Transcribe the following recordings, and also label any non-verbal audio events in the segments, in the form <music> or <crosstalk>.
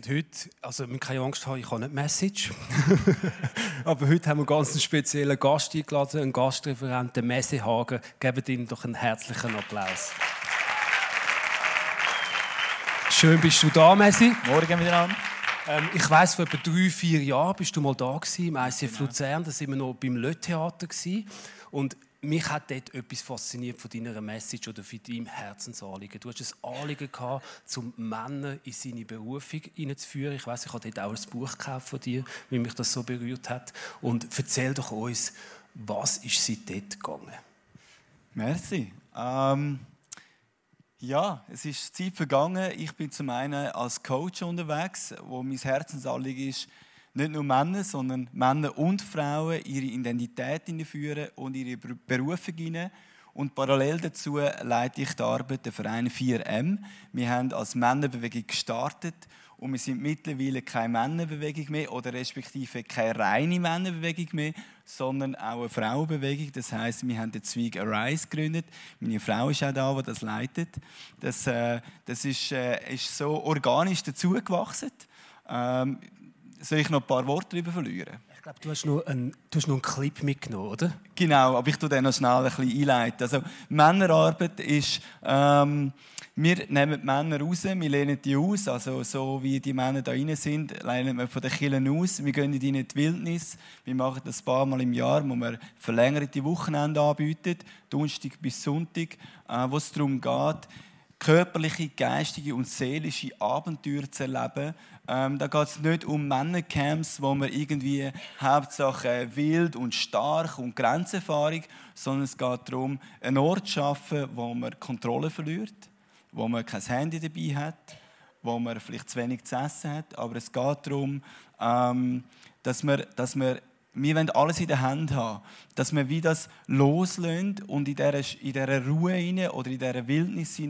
Und heute, also wir keine Angst haben, ich habe nicht Message. <laughs> Aber heute haben wir einen ganz speziellen Gast eingeladen, einen Gastreferent, den Messe Hagen. Gebt ihm doch einen herzlichen Applaus. Schön bist du da, Messi. Morgen miteinander. Ähm, ich weiss, vor etwa drei, vier Jahren bist du mal da gewesen, im ICF genau. Luzern. Da waren wir noch beim Le Theater. Und mich hat dort etwas fasziniert von deiner Message oder von deinem Herzensanliegen. Du hast ein Anliegen gehabt, um Männer in seine Berufung hineinzuführen. Ich weiß, ich habe dort auch ein Buch gekauft von dir, wie mich das so berührt hat. Und erzähl doch uns, was ist seit dort gegangen? Merci. Ähm, ja, es ist Zeit vergangen. Ich bin zum einen als Coach unterwegs, wo mein Herzensanliegen ist, nicht nur Männer, sondern Männer und Frauen ihre Identität führen und ihre Berufung hinein. Und parallel dazu leite ich die Arbeit der Verein 4M. Wir haben als Männerbewegung gestartet und wir sind mittlerweile keine Männerbewegung mehr oder respektive keine reine Männerbewegung mehr, sondern auch eine Frauenbewegung. Das heißt, wir haben den Zweig Arise gegründet. Meine Frau ist auch da, die das leitet. Das, äh, das ist, äh, ist so organisch dazugewachsen. Ähm, soll ich noch ein paar Worte darüber verlieren? Ich glaube, du hast noch einen, du hast noch einen Clip mitgenommen, oder? Genau, aber ich tue den noch schnell ein bisschen einleiten. Also, Männerarbeit ist, ähm, wir nehmen die Männer raus, wir lehnen die aus, also so wie die Männer da rein sind, lehnen wir von den Killen aus, wir gehen in die Wildnis, wir machen das ein paar Mal im Jahr, wo wir verlängerte Wochenende anbieten, Donnerstag bis Sonntag, äh, wo es darum geht, körperliche, geistige und seelische Abenteuer zu erleben. Ähm, da geht es nicht um Männercamps, wo man irgendwie Hauptsache wild und stark und Grenzerfahrung, sondern es geht darum, einen Ort zu schaffen, wo man Kontrolle verliert, wo man kein Handy dabei hat, wo man vielleicht zu wenig zu essen hat. Aber es geht darum, ähm, dass man, dass man wir wollen alles in der Hand haben, dass wir wie das loslösen und in dieser, in dieser Ruhe oder in dieser Wildnis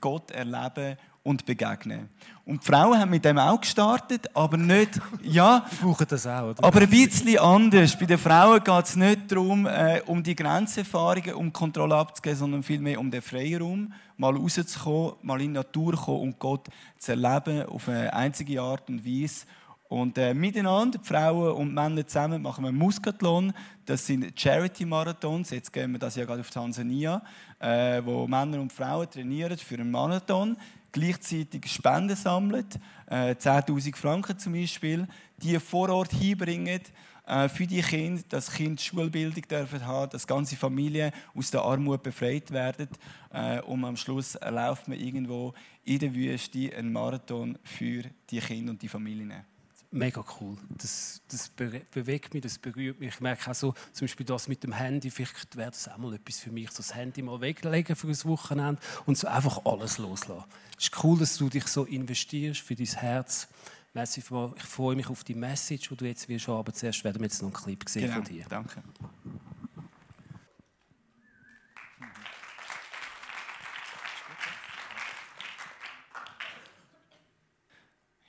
Gott erleben und begegnen. Und die Frauen haben mit dem auch gestartet, aber nicht, ja, brauchen das auch, oder? aber ein bisschen anders. Bei den Frauen geht es nicht darum, äh, um die Grenzerfahrungen, um Kontrolle abzugeben, sondern vielmehr um den Freiraum, mal rauszukommen, mal in die Natur zu kommen und Gott zu erleben auf eine einzige Art und Weise und äh, miteinander, Frauen und Männer zusammen, machen wir einen Muskathlon. Das sind Charity-Marathons. Jetzt gehen wir das ja gerade auf Tansania, äh, wo Männer und Frauen trainieren für einen Marathon. Gleichzeitig Spenden sammeln, äh, 10.000 Franken zum Beispiel, die vor Ort hinbringen äh, für die Kinder, dass Kinder Schulbildung dürfen haben, dass ganze Familien aus der Armut befreit werden. Äh, und am Schluss läuft man irgendwo in der Wüste einen Marathon für die Kinder und die Familien mega cool. Das, das bewegt mich, das berührt mich. Ich merke auch so, zum Beispiel das mit dem Handy, vielleicht wäre das auch mal etwas für mich, so das Handy mal weglegen für ein Wochenende und so einfach alles loslassen. Es ist cool, dass du dich so investierst für dein Herz. Ich freue mich auf die Message, die du jetzt wirst aber zuerst werden wir jetzt noch einen Clip sehen genau, von dir. Danke.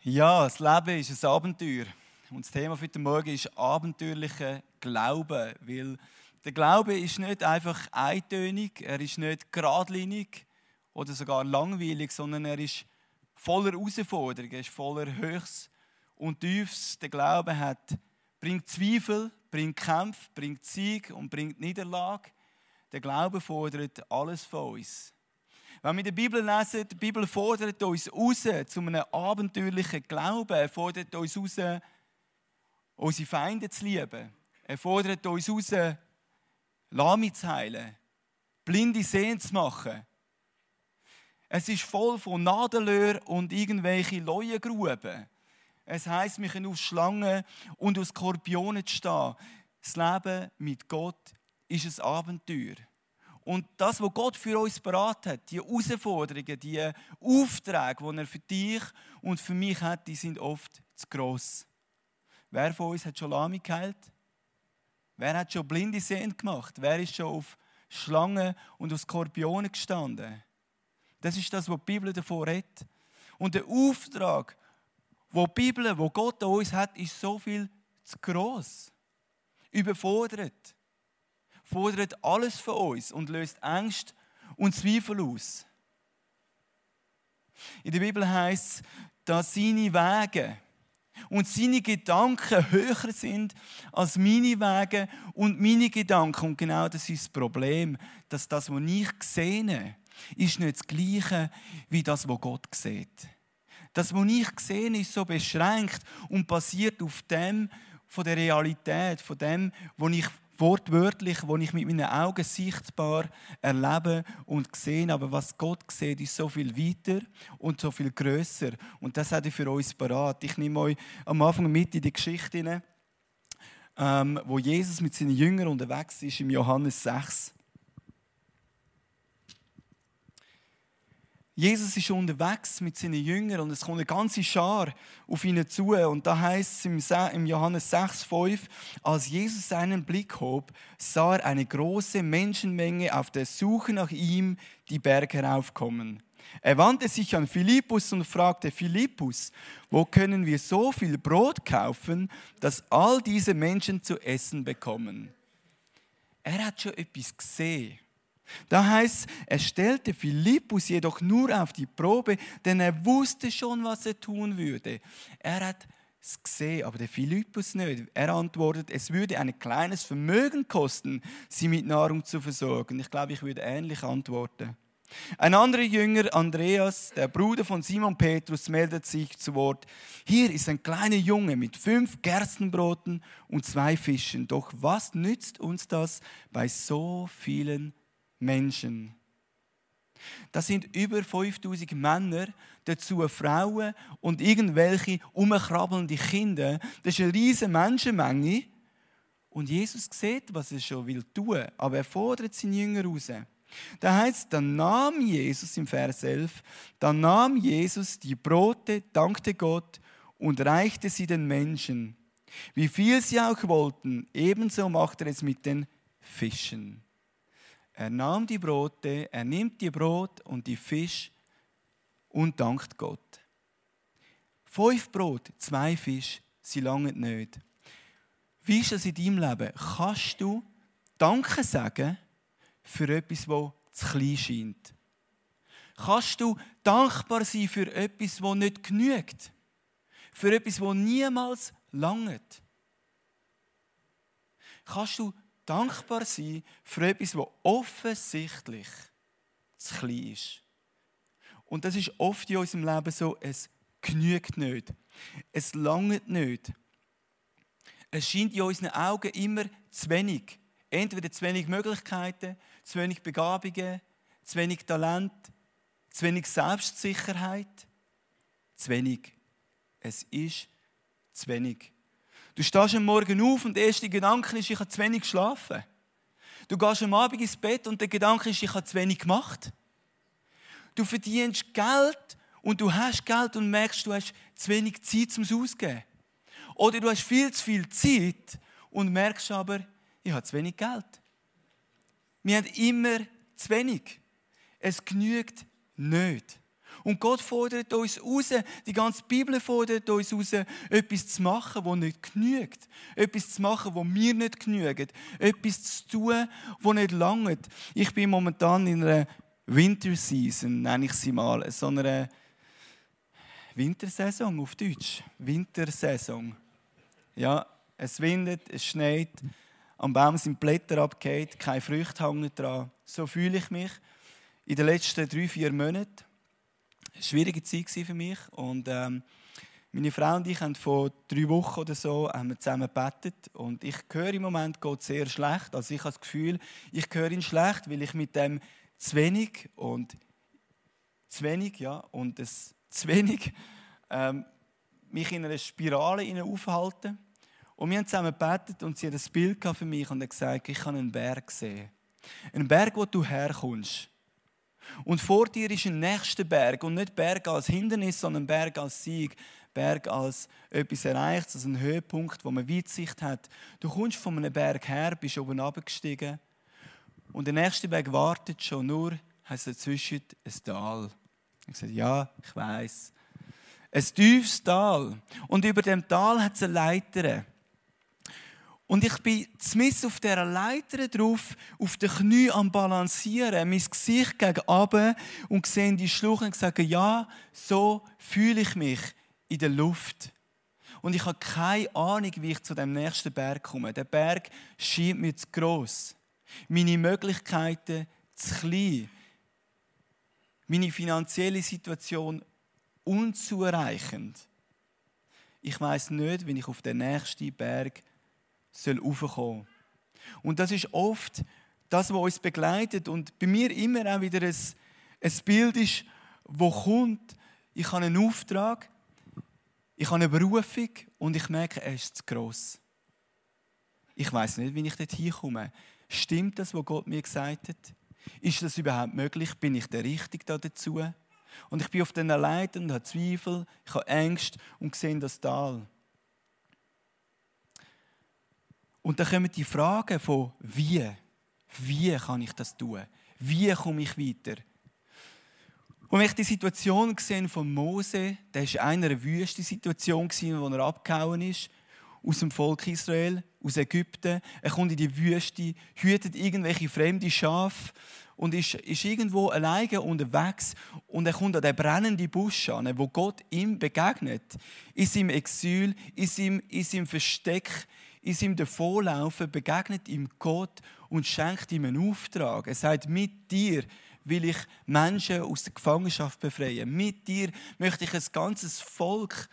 Ja, das Leben ist ein Abenteuer. Und das Thema für den Morgen ist abenteuerlicher Glaube. Weil der Glaube ist nicht einfach eintönig, er ist nicht geradlinig oder sogar langweilig, sondern er ist voller Herausforderungen, er ist voller Höchst und Tiefs. Der Glaube hat, bringt Zweifel, bringt Kämpfe, bringt Sieg und bringt Niederlage. Der Glaube fordert alles von uns. Wenn wir der Bibel lesen, die Bibel fordert uns raus zu einem abenteuerlichen Glauben. Er fordert uns raus, unsere Feinde zu lieben. Er fordert uns raus, Lahme zu heilen, blinde Sehen zu machen. Es ist voll von Nadelöhr und irgendwelche Leuengruben. Es heißt, wir können aus Schlangen und aus Skorpionen stehen. Das Leben mit Gott ist ein Abenteuer. Und das, was Gott für uns beraten hat, die Herausforderungen, die Aufträge, die er für dich und für mich hat, die sind oft zu gross. Wer von uns hat schon Lami geheilt? Wer hat schon blinde Sehend gemacht? Wer ist schon auf Schlangen und auf Skorpionen gestanden? Das ist das, was die Bibel davor hat. Und der Auftrag, wo die Bibel, wo Gott an uns hat, ist so viel zu gross. Überfordert fordert alles von uns und löst Angst und Zweifel aus. In der Bibel heißt es, dass seine Wege und seine Gedanken höher sind als meine Wege und meine Gedanken. Und genau das ist das Problem, dass das, was ich sehe, ist nicht das Gleiche wie das, was Gott sieht. Das, was ich sehe, ist so beschränkt und basiert auf dem, von der Realität, von dem, was ich wortwörtlich, wo ich mit meinen Augen sichtbar erlebe und sehe. Aber was Gott sieht, ist so viel weiter und so viel größer. Und das hat er für uns parat. Ich nehme euch am Anfang mit in die Geschichte ähm, wo Jesus mit seinen Jüngern unterwegs ist, im Johannes 6. Jesus ist unterwegs mit seinen Jüngern und es kommt eine ganze Schar auf ihn zu. Und da heißt es im Johannes 6, 5, als Jesus seinen Blick hob, sah er eine große Menschenmenge auf der Suche nach ihm die Berge heraufkommen. Er wandte sich an Philippus und fragte, Philippus, wo können wir so viel Brot kaufen, dass all diese Menschen zu essen bekommen? Er hat schon etwas gesehen. Da heißt er stellte Philippus jedoch nur auf die Probe, denn er wusste schon, was er tun würde. Er hat es gesehen, aber der Philippus nicht. Er antwortet, es würde ein kleines Vermögen kosten, sie mit Nahrung zu versorgen. Ich glaube, ich würde ähnlich antworten. Ein anderer Jünger, Andreas, der Bruder von Simon Petrus, meldet sich zu Wort. Hier ist ein kleiner Junge mit fünf Gerstenbroten und zwei Fischen. Doch was nützt uns das bei so vielen Menschen. Das sind über 5000 Männer, dazu Frauen und irgendwelche umkrabbelnde Kinder. Das ist eine riesige Menschenmenge. Und Jesus sieht, was er schon will tun, aber er fordert seine Jünger raus. Da heißt, dann nahm Jesus im Vers 11, dann nahm Jesus die Brote, dankte Gott und reichte sie den Menschen. Wie viel sie auch wollten, ebenso macht er es mit den Fischen. Er nahm die Brote, er nimmt die Brot und die Fisch und dankt Gott. Fünf Brot, zwei Fisch, sie langen nicht. Wie ist das in deinem Leben? Kannst du Danke sagen für etwas, das zu klein scheint? Kannst du dankbar sein für etwas, das nicht genügt? Für etwas, das niemals langt? Kannst du dankbar sein für etwas, das offensichtlich zu klein ist. Und das ist oft in unserem Leben so, es genügt nicht. Es langt nicht. Es scheint in unseren Augen immer zu wenig. Entweder zu wenig Möglichkeiten, zu wenig Begabungen, zu wenig Talent, zu wenig Selbstsicherheit, zu wenig. Es ist zu wenig. Du stehst am Morgen auf und der erste Gedanke ist, ich habe zu wenig geschlafen. Du gehst am Abend ins Bett und der Gedanke ist, ich habe zu wenig gemacht. Du verdienst Geld und du hast Geld und merkst, du hast zu wenig Zeit zum Ausgeben. Oder du hast viel zu viel Zeit und merkst aber, ich habe zu wenig Geld. Wir haben immer zu wenig. Es genügt nicht. Und Gott fordert uns raus, die ganze Bibel fordert uns raus, etwas zu machen, was nicht genügt. Etwas zu machen, was mir nicht genügt. Etwas zu tun, was nicht langt. Ich bin momentan in einer Winter Season, nenne ich sie mal. So einer Wintersaison auf Deutsch. Wintersaison. Ja, es windet, es schneit, am Baum sind Blätter abgehängt, keine Früchte hängen dran. So fühle ich mich in den letzten drei, vier Monaten eine schwierige Zeit für mich. Und ähm, meine Frau und ich haben vor drei Wochen oder so haben wir zusammen gebetet. Und ich höre im Moment Gott sehr schlecht. Also ich habe das Gefühl, ich höre ihn schlecht, weil ich mit dem zu wenig und zu wenig, ja, und das <laughs> zu wenig ähm, mich in einer Spirale aufhalte. Und wir haben zusammen gebetet und sie hat ein Bild für mich und hat gesagt, ich kann einen Berg sehen. Ein Berg, wo du herkommst. Und vor dir ist ein nächster Berg und nicht Berg als Hindernis, sondern Berg als Sieg. Berg als etwas erreicht, als ein Höhepunkt, wo man Weitsicht hat. Du kommst von einem Berg her, bist oben abgestiegen und der nächste Berg wartet schon, nur heißt dazwischen ein Tal. Ich sage, ja, ich weiß. Ein tiefes Tal. Und über dem Tal hat es eine Leiter. Und ich bin zumindest auf dieser Leiter drauf, auf den Knie am Balancieren, mein Gesicht gegen oben und sehe die Schlucht und sage, ja, so fühle ich mich in der Luft. Und ich habe keine Ahnung, wie ich zu dem nächsten Berg komme. Der Berg scheint mir zu gross. Meine Möglichkeiten zu klein. Meine finanzielle Situation unzureichend. Ich weiß nicht, wie ich auf den nächsten Berg soll raufkommen. Und das ist oft das, was uns begleitet und bei mir immer auch wieder ein, ein Bild ist, wo kommt, ich habe einen Auftrag, ich habe eine Berufung und ich merke, er ist zu gross. Ich weiß nicht, wie ich dort hinkomme. Stimmt das, was Gott mir gesagt hat? Ist das überhaupt möglich? Bin ich der Richtige da dazu? Und ich bin auf den Leiter und habe Zweifel, ich habe Angst und sehe das Tal. Und dann kommen die Fragen von wie. Wie kann ich das tun? Wie komme ich weiter? Und wenn ich die Situation gesehen von Mose, der war einer wüsten Situation, wo er abgehauen ist, aus dem Volk Israel, aus Ägypten. Er kommt in die Wüste, hütet irgendwelche fremde Schafe und ist, ist irgendwo alleine unterwegs und er kommt an den brennenden Busch an, wo Gott ihm begegnet. In seinem Exil, in seinem, in seinem Versteck, in seinem Davonlaufen begegnet ihm Gott und schenkt ihm einen Auftrag. Er sagt, mit dir will ich Menschen aus der Gefangenschaft befreien. Mit dir möchte ich ein ganzes Volk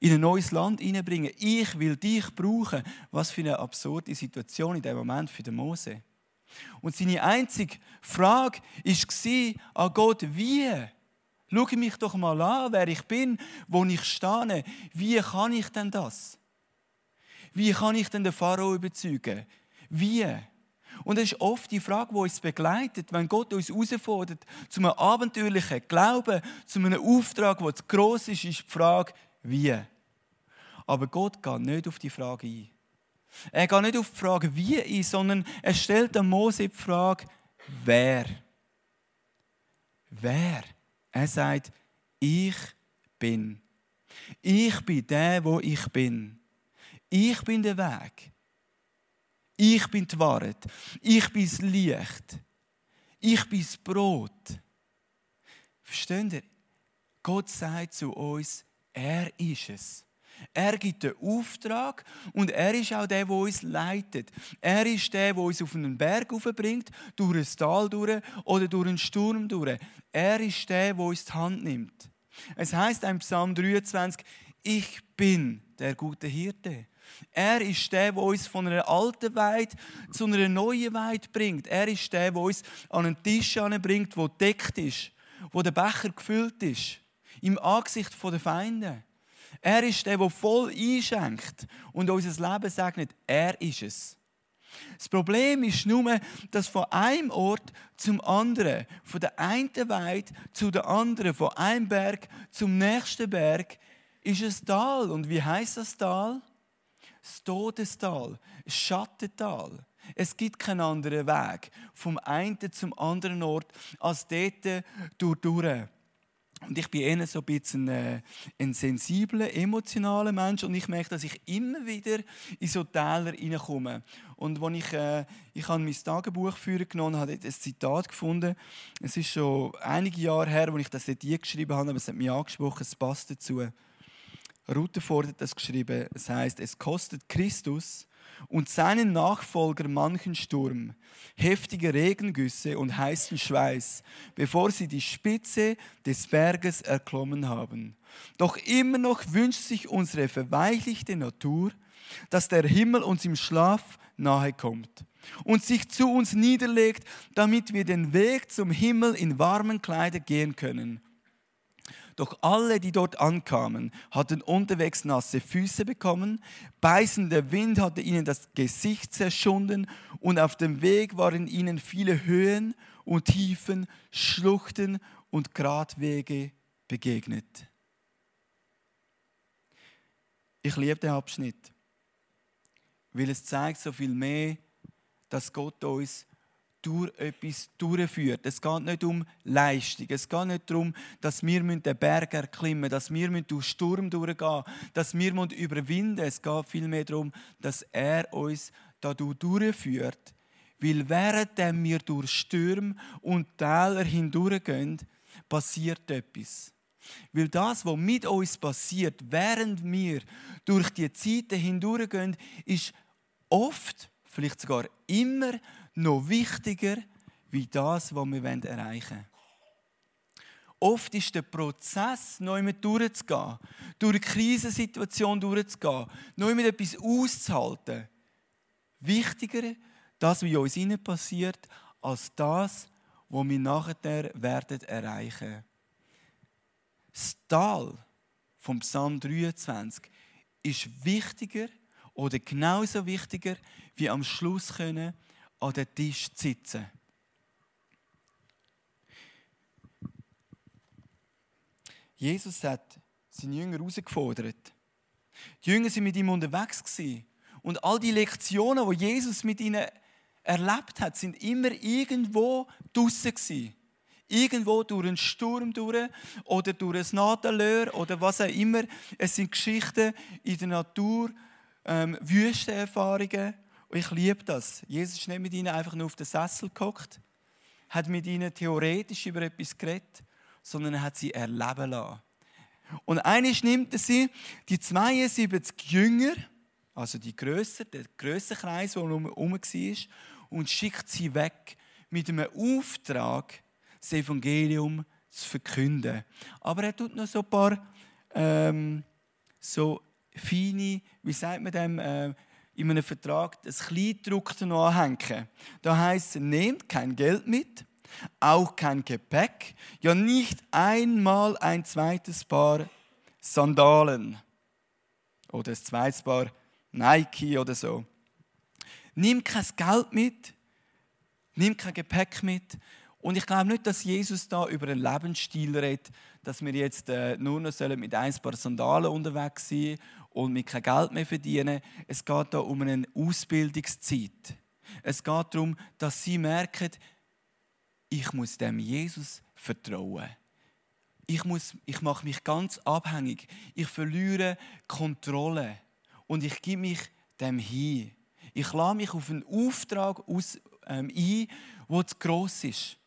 in ein neues Land hineinbringen. Ich will dich brauchen. Was für eine absurde Situation in dem Moment für den Mose. Und seine einzige Frage war an Gott, wie? Schau mich doch mal an, wer ich bin, wo ich stehe. Wie kann ich denn das? Wie kann ich denn den Pharao überzeugen? Wie? Und das ist oft die Frage, die uns begleitet, wenn Gott uns herausfordert zu einem abenteuerlichen Glauben, zu einem Auftrag, der zu gross ist, ist die Frage, wie? Aber Gott geht nicht auf die Frage ein. Er geht nicht auf die Frage, wie ein, sondern er stellt dem Mose die Frage, wer? Wer? Er sagt, ich bin. Ich bin der, wo ich bin. Ich bin der Weg. Ich bin die Wahrheit. Ich bin das Licht. Ich bin das Brot. Versteht ihr? Gott sagt zu uns, er ist es. Er gibt den Auftrag und er ist auch der, der uns leitet. Er ist der, der uns auf einen Berg bringt, durch ein Tal durch oder durch einen Sturm durch. Er ist der, der uns die Hand nimmt. Es heißt im Psalm 23, ich bin der gute Hirte. Er ist der, der uns von einer alten Weide zu einer neuen Weide bringt. Er ist der, der uns an einen Tisch bringt, der deckt ist, wo der Becher gefüllt ist, im Angesicht der Feinde. Er ist der, der voll einschenkt und unser Leben segnet. Er ist es. Das Problem ist nur, dass von einem Ort zum anderen, von der einen Weide zu der anderen, von einem Berg zum nächsten Berg, ist ein Tal. Und wie heißt das Tal? Das Todestal, das Schattental. Es gibt keinen anderen Weg vom einen zum anderen Ort als dort durch. Und ich bin eher so ein bisschen ein, äh, ein sensibler, emotionaler Mensch und ich merke, dass ich immer wieder in so Täler hineinkomme. Und als ich, äh, ich habe mein Tagebuch führen genommen habe, ein Zitat gefunden. Es ist schon einige Jahre her, als ich das dort geschrieben habe, aber es hat mich angesprochen, es passt dazu. Rutherford hat das geschrieben. Es heißt, es kostet Christus und seinen Nachfolger manchen Sturm, heftige Regengüsse und heißen Schweiß, bevor sie die Spitze des Berges erklommen haben. Doch immer noch wünscht sich unsere verweichlichte Natur, dass der Himmel uns im Schlaf nahe kommt und sich zu uns niederlegt, damit wir den Weg zum Himmel in warmen Kleidern gehen können. Doch alle, die dort ankamen, hatten unterwegs nasse Füße bekommen, beißender Wind hatte ihnen das Gesicht zerschunden und auf dem Weg waren ihnen viele Höhen und Tiefen, Schluchten und Gratwege begegnet. Ich liebe den Abschnitt, weil es zeigt so viel mehr, dass Gott uns durch etwas durchführt. Es geht nicht um Leistung. Es geht nicht darum, dass wir den Berg erklimmen dass wir durch Sturm durchgehen dass wir überwinden müssen. Es geht vielmehr darum, dass er uns da durchführt. Weil während wir durch Stürme und Täler hindurchgehen, passiert etwas. Weil das, was mit uns passiert, während wir durch die Zeiten hindurchgehen, ist oft, vielleicht sogar immer, noch wichtiger wie das, was wir erreichen wollen. Oft ist der Prozess, neu mit durchzugehen, durch eine Krisensituation durchzugehen, neu mit etwas auszuhalten, wichtiger, das, was in uns innen passiert, als das, was wir nachher werden erreichen. Das Tal vom Psalm 23 ist wichtiger oder genauso wichtiger, wie am Schluss können an den Tisch zu sitzen. Jesus hat seine Jünger herausgefordert. Die Jünger sind mit ihm unterwegs und all die Lektionen, die Jesus mit ihnen erlebt hat, sind immer irgendwo draussen Irgendwo durch einen Sturm durch oder durch ein Nadelöhr oder was auch immer. Es sind Geschichten in der Natur, ähm, Wüstenerfahrungen. Und ich liebe das. Jesus ist nicht mit ihnen einfach nur auf den Sessel gehockt, hat mit ihnen theoretisch über etwas geredet, sondern er hat sie erleben lassen. Und eines nimmt er sie, die 72 Jünger, also die Größe, der größte Kreis, der herum war, und schickt sie weg mit einem Auftrag, das Evangelium zu verkünden. Aber er tut noch so ein paar ähm, so feine, wie sagt man dem, äh, in einem Vertrag das Kleidruckte noch anhängen. Da heißt es, nehmt kein Geld mit, auch kein Gepäck, ja nicht einmal ein zweites Paar Sandalen oder ein zweites Paar Nike oder so. Nimm kein Geld mit, nimm kein Gepäck mit. Und ich glaube nicht, dass Jesus da über einen Lebensstil redet, dass wir jetzt äh, nur noch mit ein paar Sandalen unterwegs sein und mit kein Geld mehr verdienen. Es geht da um eine Ausbildungszeit. Es geht darum, dass sie merken, ich muss dem Jesus vertrauen. Ich, muss, ich mache mich ganz abhängig. Ich verliere Kontrolle und ich gebe mich dem hin. Ich lade mich auf einen Auftrag aus, ähm, ein, der zu gross ist.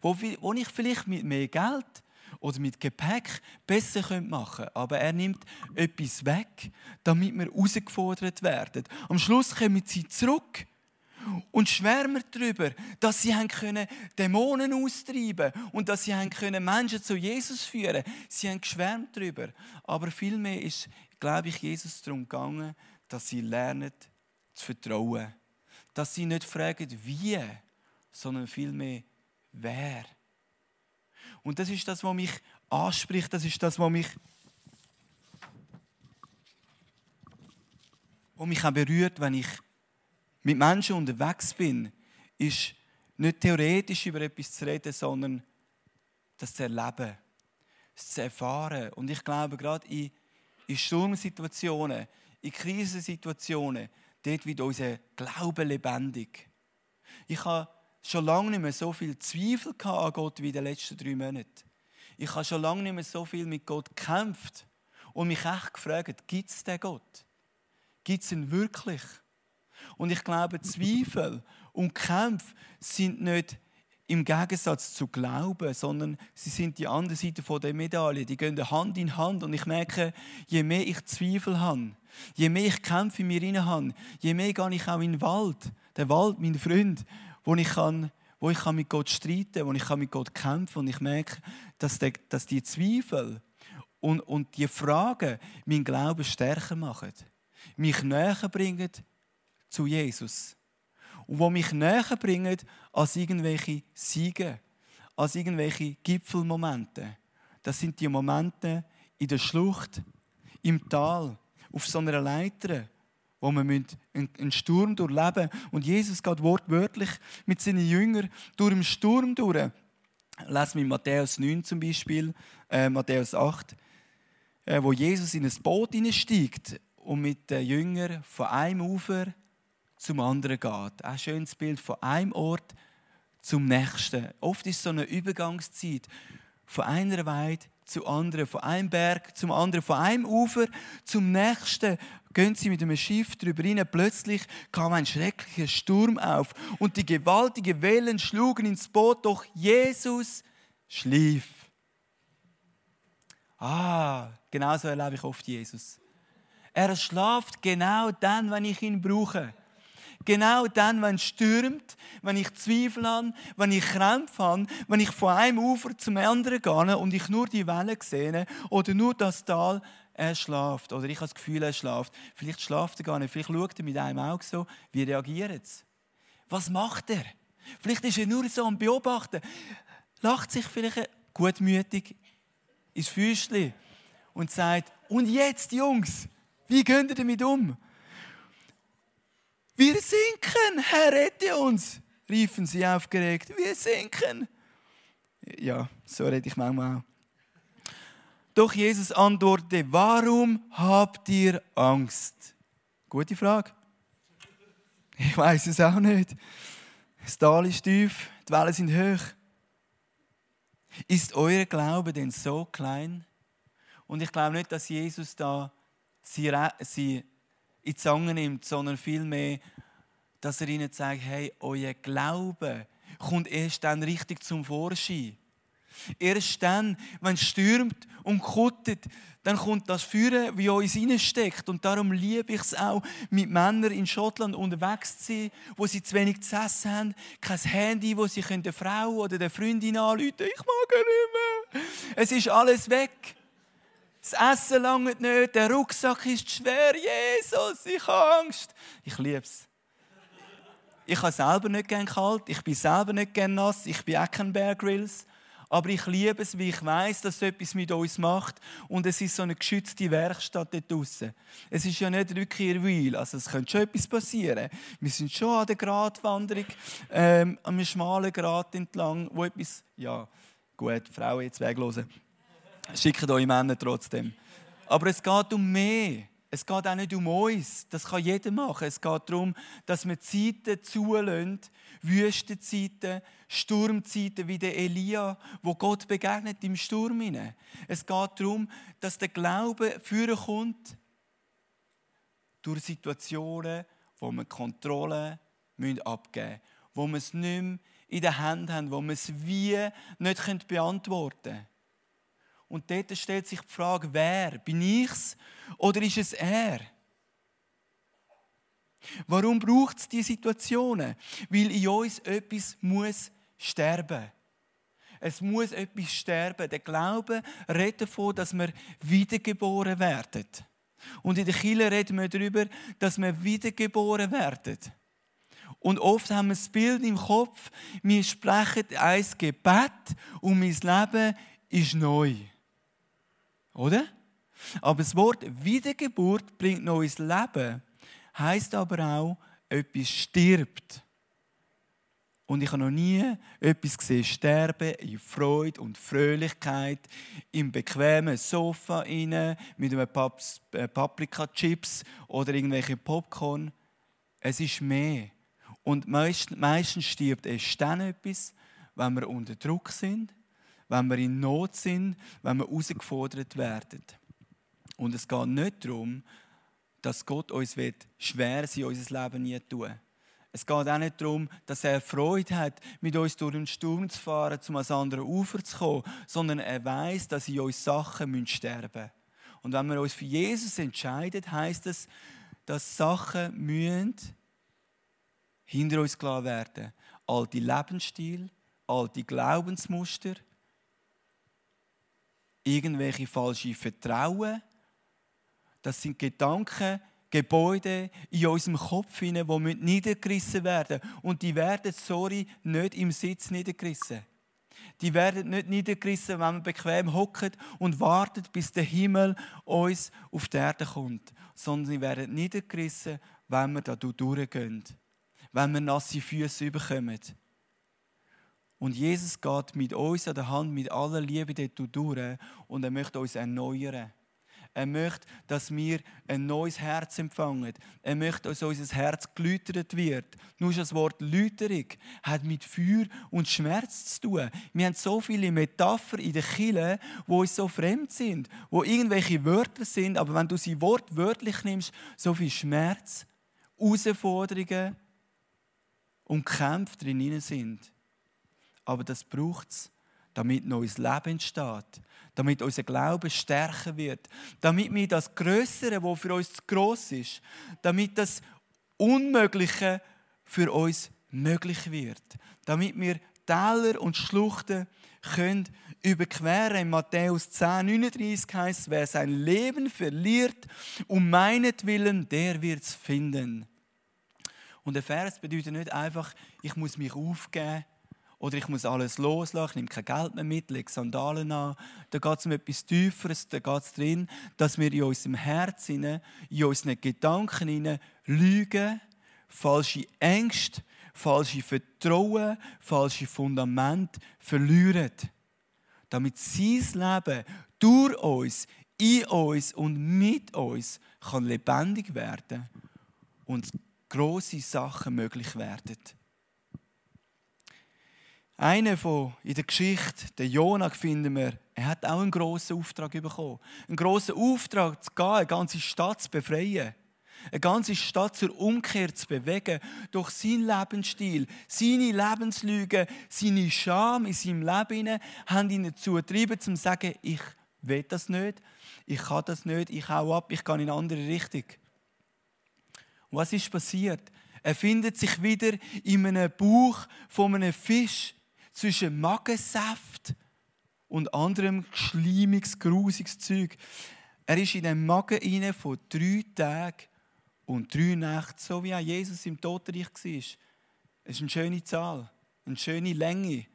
Wo, wo ich vielleicht mit mehr Geld oder mit Gepäck besser machen könnte. Aber er nimmt etwas weg, damit wir herausgefordert werden. Am Schluss kommen sie zurück und schwärmen darüber, dass sie können Dämonen austreiben und dass sie können Menschen zu Jesus führen. Sie haben geschwärmt darüber. Aber vielmehr ist, glaube ich, Jesus darum gegangen, dass sie lernen zu vertrauen. Dass sie nicht fragen, wie, sondern vielmehr, wer. Und das ist das, was mich anspricht, das ist das, was mich, was mich auch berührt, wenn ich mit Menschen unterwegs bin, ist nicht theoretisch über etwas zu reden, sondern das zu erleben, das zu erfahren. Und ich glaube, gerade in, in Sturmsituationen, in Krisensituationen, dort wird unser Glaube lebendig. Ich habe schon lange nicht mehr so viel Zweifel an Gott wie in den letzten drei Monaten. Ich habe schon lange nicht mehr so viel mit Gott gekämpft und mich echt gefragt, gibt es den Gott? Gibt es ihn wirklich? Und ich glaube, Zweifel und Kämpfe sind nicht im Gegensatz zu Glauben, sondern sie sind die andere Seite der Medaille. Die gehen Hand in Hand. Und ich merke, je mehr ich Zweifel habe, je mehr ich Kämpfe in mir hinein habe, je mehr gehe ich auch in den Wald. Der Wald, mein Freund, wo ich, kann, wo ich kann mit Gott streiten wo ich kann mit Gott kämpfen Und ich merke, dass die, dass die Zweifel und, und die Fragen meinen Glauben stärker machen. Mich näher bringen zu Jesus. Und wo mich näher bringen als irgendwelche Siege, als irgendwelche Gipfelmomente. Das sind die Momente in der Schlucht, im Tal, auf so einer Leiter, wo wir einen Sturm durchleben müssen. Und Jesus geht wortwörtlich mit seinen Jüngern durch den Sturm durch. Lass mich Matthäus 9 zum Beispiel, äh, Matthäus 8, äh, wo Jesus in ein Boot hineinsteigt und mit den Jüngern von einem Ufer zum anderen geht. Ein schönes Bild von einem Ort zum nächsten. Oft ist so eine Übergangszeit von einer Weide zu anderen, von einem Berg zum anderen, von einem Ufer zum nächsten. Gehen sie mit einem Schiff drüber hin. Plötzlich kam ein schrecklicher Sturm auf und die gewaltigen Wellen schlugen ins Boot, doch Jesus schlief. Ah, genau so erlebe ich oft Jesus. Er schlaft genau dann, wenn ich ihn brauche. Genau dann, wenn es stürmt, wenn ich Zweifel habe, wenn ich Krämpfe habe, wenn ich von einem Ufer zum anderen gehe und ich nur die Wellen sehe oder nur das Tal, er schlaft. Oder ich habe das Gefühl, er schlaft. Vielleicht schlaft er gar nicht. Vielleicht schaut er mit einem Auge so, wie reagiert es? Was macht er? Vielleicht ist er nur so am Beobachten. Lacht sich vielleicht gutmütig ins Füßchen und sagt, und jetzt, Jungs, wie geht ihr damit um? Wir sinken, Herr, rette uns, riefen sie aufgeregt. Wir sinken. Ja, so rede ich manchmal auch. Doch Jesus antwortete, warum habt ihr Angst? Gute Frage. Ich weiß es auch nicht. Das Tal ist tief, die Wellen sind hoch. Ist euer Glaube denn so klein? Und ich glaube nicht, dass Jesus da sie, in die Zange nimmt, sondern vielmehr, dass er ihnen sagt, hey, euer Glaube kommt erst dann richtig zum Vorschein. Erst dann, wenn es stürmt und kuttet, dann kommt das Führen, wie uns reinsteckt. Und darum liebe ich es auch, mit Männern in Schottland unterwegs zu sein, wo sie zu wenig zu essen haben, kein Handy, wo sie der Frau oder der Freundin anrufen können. Ich mag nicht mehr. Es ist alles weg. Das Essen langt nicht, der Rucksack ist schwer. Jesus, ich habe Angst. Ich liebe es. Ich habe selber nicht gern kalt, ich bin selber nicht gern nass, ich bin auch kein Bear Grylls. Aber ich liebe es, wie ich weiß, dass es etwas mit uns macht. Und es ist so eine geschützte Werkstatt dort draussen. Es ist ja nicht real. Also es könnte schon etwas passieren. Wir sind schon an der Gratwanderung, ähm, an einem schmalen Grat entlang, wo etwas, ja, gut, Frauen jetzt weglosen. Schickt eure Männer trotzdem. Aber es geht um mehr. Es geht auch nicht um uns. Das kann jeder machen. Es geht darum, dass wir Zeiten zulassen, Wüstenzeiten, Sturmzeiten wie der Elia, wo Gott begegnet im Sturm. Es geht darum, dass der Glaube führen kommt durch Situationen, wo wir Kontrolle abgeben müssen, wo wir es nicht mehr in der Hand haben, wo wir es wie nicht beantworten können. Und dort stellt sich die Frage, wer? Bin ich's oder ist es er? Warum braucht es diese Situationen? Weil in uns etwas muss sterben. Es muss etwas sterben. Der Glaube redet davon, dass wir wiedergeboren werden. Und in der Kirche reden wir darüber, dass wir wiedergeboren werden. Und oft haben wir das Bild im Kopf, wir sprechen ein Gebet und mein Leben ist neu. Oder? Aber das Wort Wiedergeburt bringt neues Leben, heißt aber auch, etwas stirbt. Und ich habe noch nie etwas gesehen, sterben in Freude und Fröhlichkeit, im bequemen Sofa inne mit einem äh, Paprika-Chips oder irgendwelchen Popcorn. Es ist mehr. Und meistens stirbt erst dann etwas, wenn wir unter Druck sind, wenn wir in Not sind, wenn wir herausgefordert werden. Und es geht nicht darum, dass Gott uns schwer sein unser Leben nie tun Es geht auch nicht darum, dass er Freude hat, mit uns durch den Sturm zu fahren, um ans andere Ufer zu kommen, sondern er weiß, dass in uns Sachen sterben müssen. Und wenn wir uns für Jesus entscheiden, heißt das, dass Sachen müssen hinter uns klar werden. Alte Lebensstil, alte Glaubensmuster, irgendwelche falsche Vertrauen. Das sind Gedanken, Gebäude in unserem Kopf die niedergerissen werden. Und die werden, sorry, nicht im Sitz niedergerissen. Die werden nicht niedergerissen, wenn man bequem hockt und wartet, bis der Himmel uns auf die Erde kommt. Sondern sie werden niedergerissen, wenn wir da durchgehen. Wenn wir nasse Füße bekommen. Und Jesus geht mit uns an der Hand, mit aller Liebe dort durch und er möchte uns erneuern. Er möchte, dass wir ein neues Herz empfangen. Er möchte, dass unser Herz geläutert wird. Nur das Wort Läuterung hat mit Feuer und Schmerz zu tun. Wir haben so viele Metaphern in der Kirche, die uns so fremd sind, wo irgendwelche Wörter sind, aber wenn du sie wortwörtlich nimmst, so viel Schmerz, Herausforderungen und Kämpfe drin sind. Aber das braucht es, damit neues Leben entsteht, damit unser Glaube stärker wird, damit wir das Größere, wo für uns zu groß ist, damit das Unmögliche für uns möglich wird, damit wir Täler und Schluchten können überqueren. In Matthäus 10, 39 heißt, wer sein Leben verliert, um meinetwillen, der wird es finden. Und der Vers bedeutet nicht einfach, ich muss mich aufgeben, oder ich muss alles loslassen, ich nehme kein Geld mehr mit, lege Sandalen an. Da geht es um etwas Tieferes, da geht es darin, dass wir in unserem Herzen, in unseren Gedanken lügen, falsche Ängste, falsche Vertrauen, falsche Fundament verlieren. Damit sein Leben durch uns, in uns und mit uns kann lebendig werden und große Sachen möglich werden. Einer von in der Geschichte, der Jonah, finden wir, er hat auch einen grossen Auftrag bekommen. Einen grossen Auftrag zu gehen, eine ganze Stadt zu befreien. Eine ganze Stadt zur Umkehr zu bewegen, durch seinen Lebensstil, seine Lebenslüge, seine Scham in seinem Leben haben ihn dazu getrieben, zu sagen, ich will das nicht, ich kann das nicht, ich hau ab, ich gehe in eine andere Richtung. Was ist passiert? Er findet sich wieder in einem Bauch von einem Fisch zwischen Magensaft und anderem schleimiges, grusiges Zeug. Er ist in den Magen inne von drei Tagen und drei Nächten, so wie auch Jesus im Totenreich war. Es ist eine schöne Zahl, eine schöne Länge.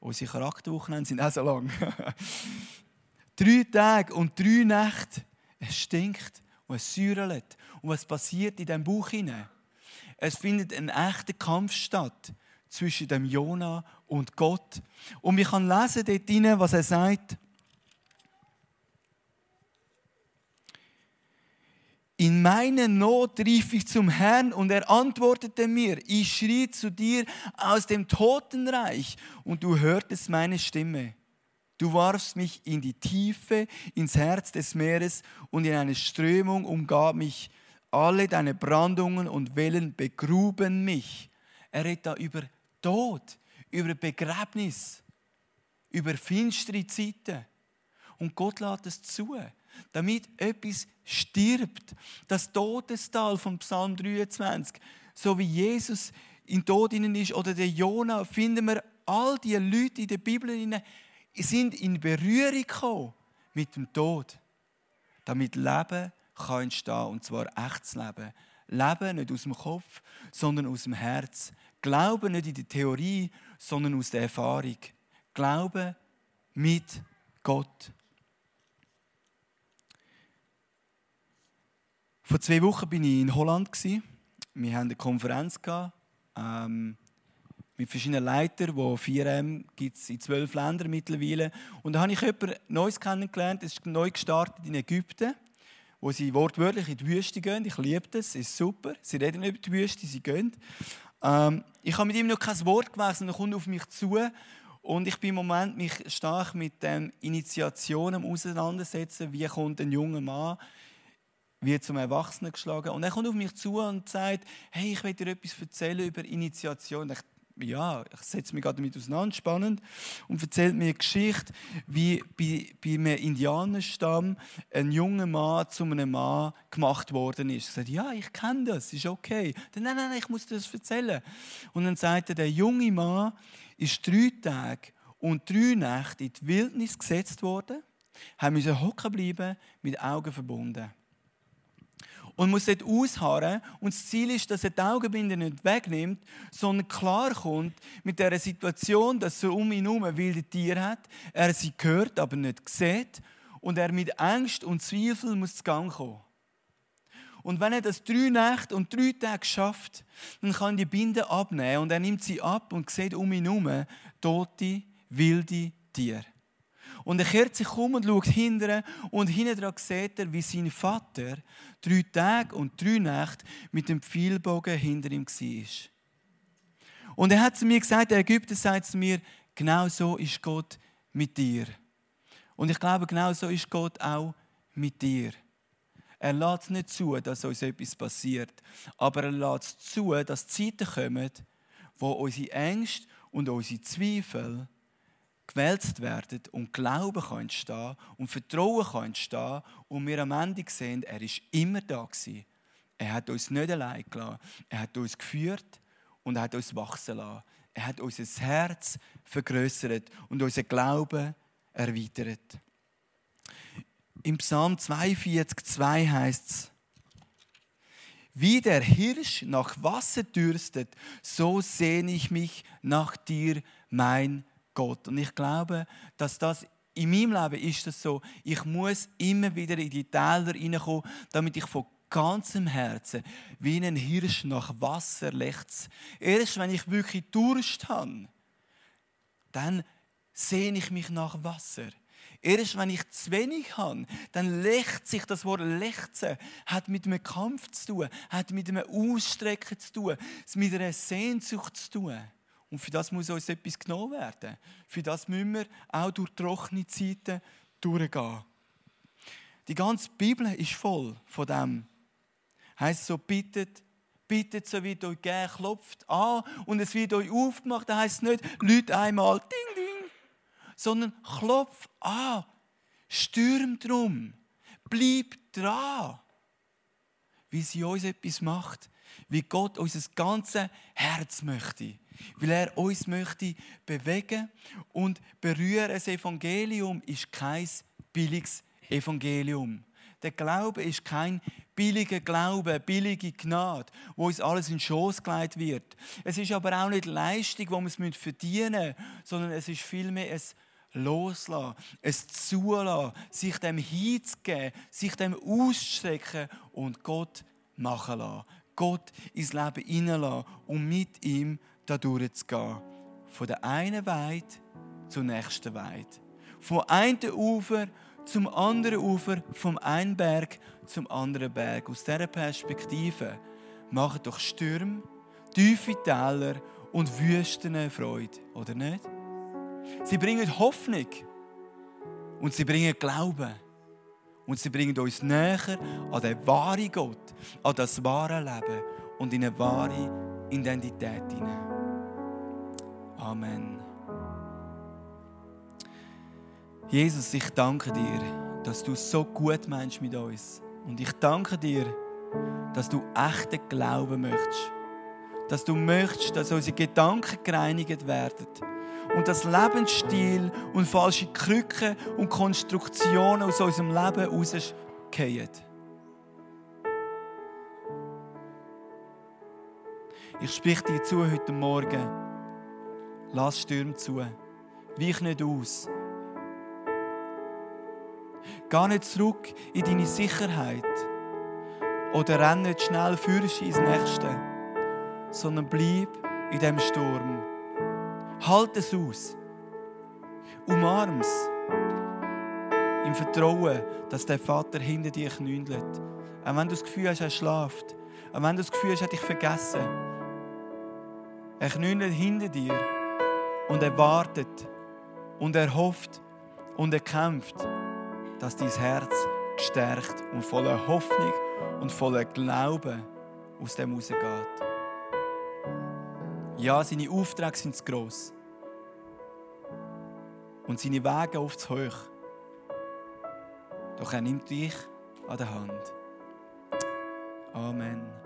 Unsere Charakterwochen sind auch so lang. <laughs> drei Tage und drei Nächte. Es stinkt und es säuert. Und was passiert in diesem Bauch hinein? Es findet ein echter Kampf statt zwischen dem Jona und Gott. Und wir können lesen dort hinein, was er sagt. In meiner Not rief ich zum Herrn und er antwortete mir, ich schrie zu dir aus dem Totenreich und du hörtest meine Stimme. Du warfst mich in die Tiefe, ins Herz des Meeres und in eine Strömung umgab mich. Alle deine Brandungen und Wellen begruben mich. Er redet da über Tod, über Begräbnis, über finstere Zeiten. Und Gott lässt es zu, damit etwas stirbt. Das Todestal vom Psalm 23, so wie Jesus in Tod innen ist oder der Jona, finden wir all die Leute in der Bibel sind in Berührung gekommen mit dem Tod, damit Leben kann entstehen und zwar echtes Leben. Leben nicht aus dem Kopf, sondern aus dem Herz. Glauben nicht in der Theorie, sondern aus der Erfahrung. Glauben mit Gott. Vor zwei Wochen bin ich in Holland. Wir hatten eine Konferenz ähm, mit verschiedenen Leitern, wo 4M gibt es in zwölf Ländern mittlerweile. Und da habe ich jemanden Neues kennengelernt. Es ist neu gestartet in Ägypten, wo sie wortwörtlich in die Wüste gehen. Ich liebe das, es ist super. Sie reden über die Wüste, sie gehen. Ähm, ich habe mit ihm noch kein Wort gewechselt, er kommt auf mich zu und ich bin im Moment mich stark mit den Initiationen auseinandersetzen, wie kommt ein junger Mann wie zum Erwachsenen geschlagen. Und er kommt auf mich zu und sagt, hey, ich will dir etwas erzählen über Initiation. Ich ja, ich setze mich gerade damit auseinander, spannend, und erzählt mir eine Geschichte, wie bei, bei einem Indianerstamm ein junger Mann zu einem Mann gemacht worden ist. Ich sage, ja, ich kenne das, ist okay. Dann, nein, nein, nein, ich muss dir das erzählen. Und dann sagt er, der junge Mann ist drei Tage und drei Nächte in die Wildnis gesetzt worden, haben müssen hocken bleiben, mit Augen verbunden und muss dort ausharren. Und das Ziel ist, dass er die Augenbinde nicht wegnimmt, sondern klar kommt mit der Situation, dass er um ihn herum wilde Tiere hat, er sie hört, aber nicht sieht und er mit Angst und Zweifel muss zu Gang kommen. Und wenn er das drei Nächte und drei Tage schafft, dann kann die Binde abnehmen und er nimmt sie ab und sieht um ihn herum tote, wilde Tiere. Und er kehrt sich um und schaut hinterher und hinten sieht er, wie sein Vater drei Tage und drei Nächte mit dem Pfeilbogen hinter ihm war. Und er hat zu mir gesagt, der Ägypter sagt zu mir, genau so ist Gott mit dir. Und ich glaube, genau so ist Gott auch mit dir. Er lässt nicht zu, dass uns etwas passiert, aber er lässt zu, dass Zeiten kommen, wo unsere Ängste und unsere Zweifel gewälzt werden und Glauben kann entstehen und Vertrauen kann entstehen und wir am Ende sehen, er ist immer da gewesen. Er hat uns nicht allein gelassen. Er hat uns geführt und er hat uns wachsen lassen. Er hat unser Herz vergrößert und unser Glauben erweitert. Im Psalm 42, 2 heißt es, wie der Hirsch nach Wasser dürstet, so sehne ich mich nach dir, mein Gott. Und ich glaube, dass das in meinem Leben ist das so. Ich muss immer wieder in die Täler hineinkommen, damit ich von ganzem Herzen wie ein Hirsch nach Wasser lechze. Erst wenn ich wirklich Durst habe, dann sehne ich mich nach Wasser. Erst wenn ich zu wenig habe, dann lächt sich das Wort lechzen, hat mit einem Kampf zu tun, hat mit einem Ausstrecken zu tun, mit einer Sehnsucht zu tun. Und für das muss uns etwas genommen werden. Für das müssen wir auch durch trockene Zeiten durchgehen. Die ganze Bibel ist voll von dem. Heißt so, bittet, bittet, so wird euch gern, klopft an und es wird euch aufgemacht. Das heißt nicht, Leute einmal ding, ding, sondern klopft an, stürmt drum, bleibt dran. Wie sie uns etwas macht, wie Gott unser ganzes Herz möchte weil er uns möchte bewegen und berühren. Das Evangelium ist kein billiges Evangelium. Der Glaube ist kein billiger Glaube, billige Gnade, wo uns alles in den Schoß gelegt wird. Es ist aber auch nicht Leistung, wo wir es verdienen müssen, sondern es ist vielmehr ein Loslassen, ein Zulassen, sich dem hinzugeben, sich dem auszustrecken und Gott machen lassen. Gott ins Leben hineinlassen und mit ihm da durchzugehen. Von der einen Weide zur nächsten Weide. Vom einen Ufer zum anderen Ufer, vom einen Berg zum anderen Berg. Aus dieser Perspektive machen doch Stürme, tiefe Täler und Wüsten Freude, oder nicht? Sie bringen Hoffnung und sie bringen Glauben. Und sie bringen uns näher an den wahren Gott, an das wahre Leben und in eine wahre Identität hinein. Amen. Jesus, ich danke dir, dass du so gut meinst mit uns. Und ich danke dir, dass du echten Glauben möchtest. Dass du möchtest, dass unsere Gedanken gereinigt werden. Und dass Lebensstil und falsche Krücken und Konstruktionen aus unserem Leben rausgehen. Ich spreche dir zu heute Morgen Lass Stürme zu. Weich nicht aus. Geh nicht zurück in deine Sicherheit. Oder renn nicht schnell fürst ins Nächste. Sondern bleib in dem Sturm. Halt es aus. Umarm es. Im Vertrauen, dass der Vater hinter dir knündelt. Auch wenn du das Gefühl hast, er schlaft. Auch wenn du das Gefühl hast, er hat dich vergessen. Er knündelt hinter dir und er wartet und er hofft und er kämpft, dass dein Herz gestärkt und voller Hoffnung und voller Glauben aus dem rausgeht. Ja, seine Aufträge sind zu gross. Und seine Wege oft zu hoch. Doch er nimmt dich an der Hand. Amen.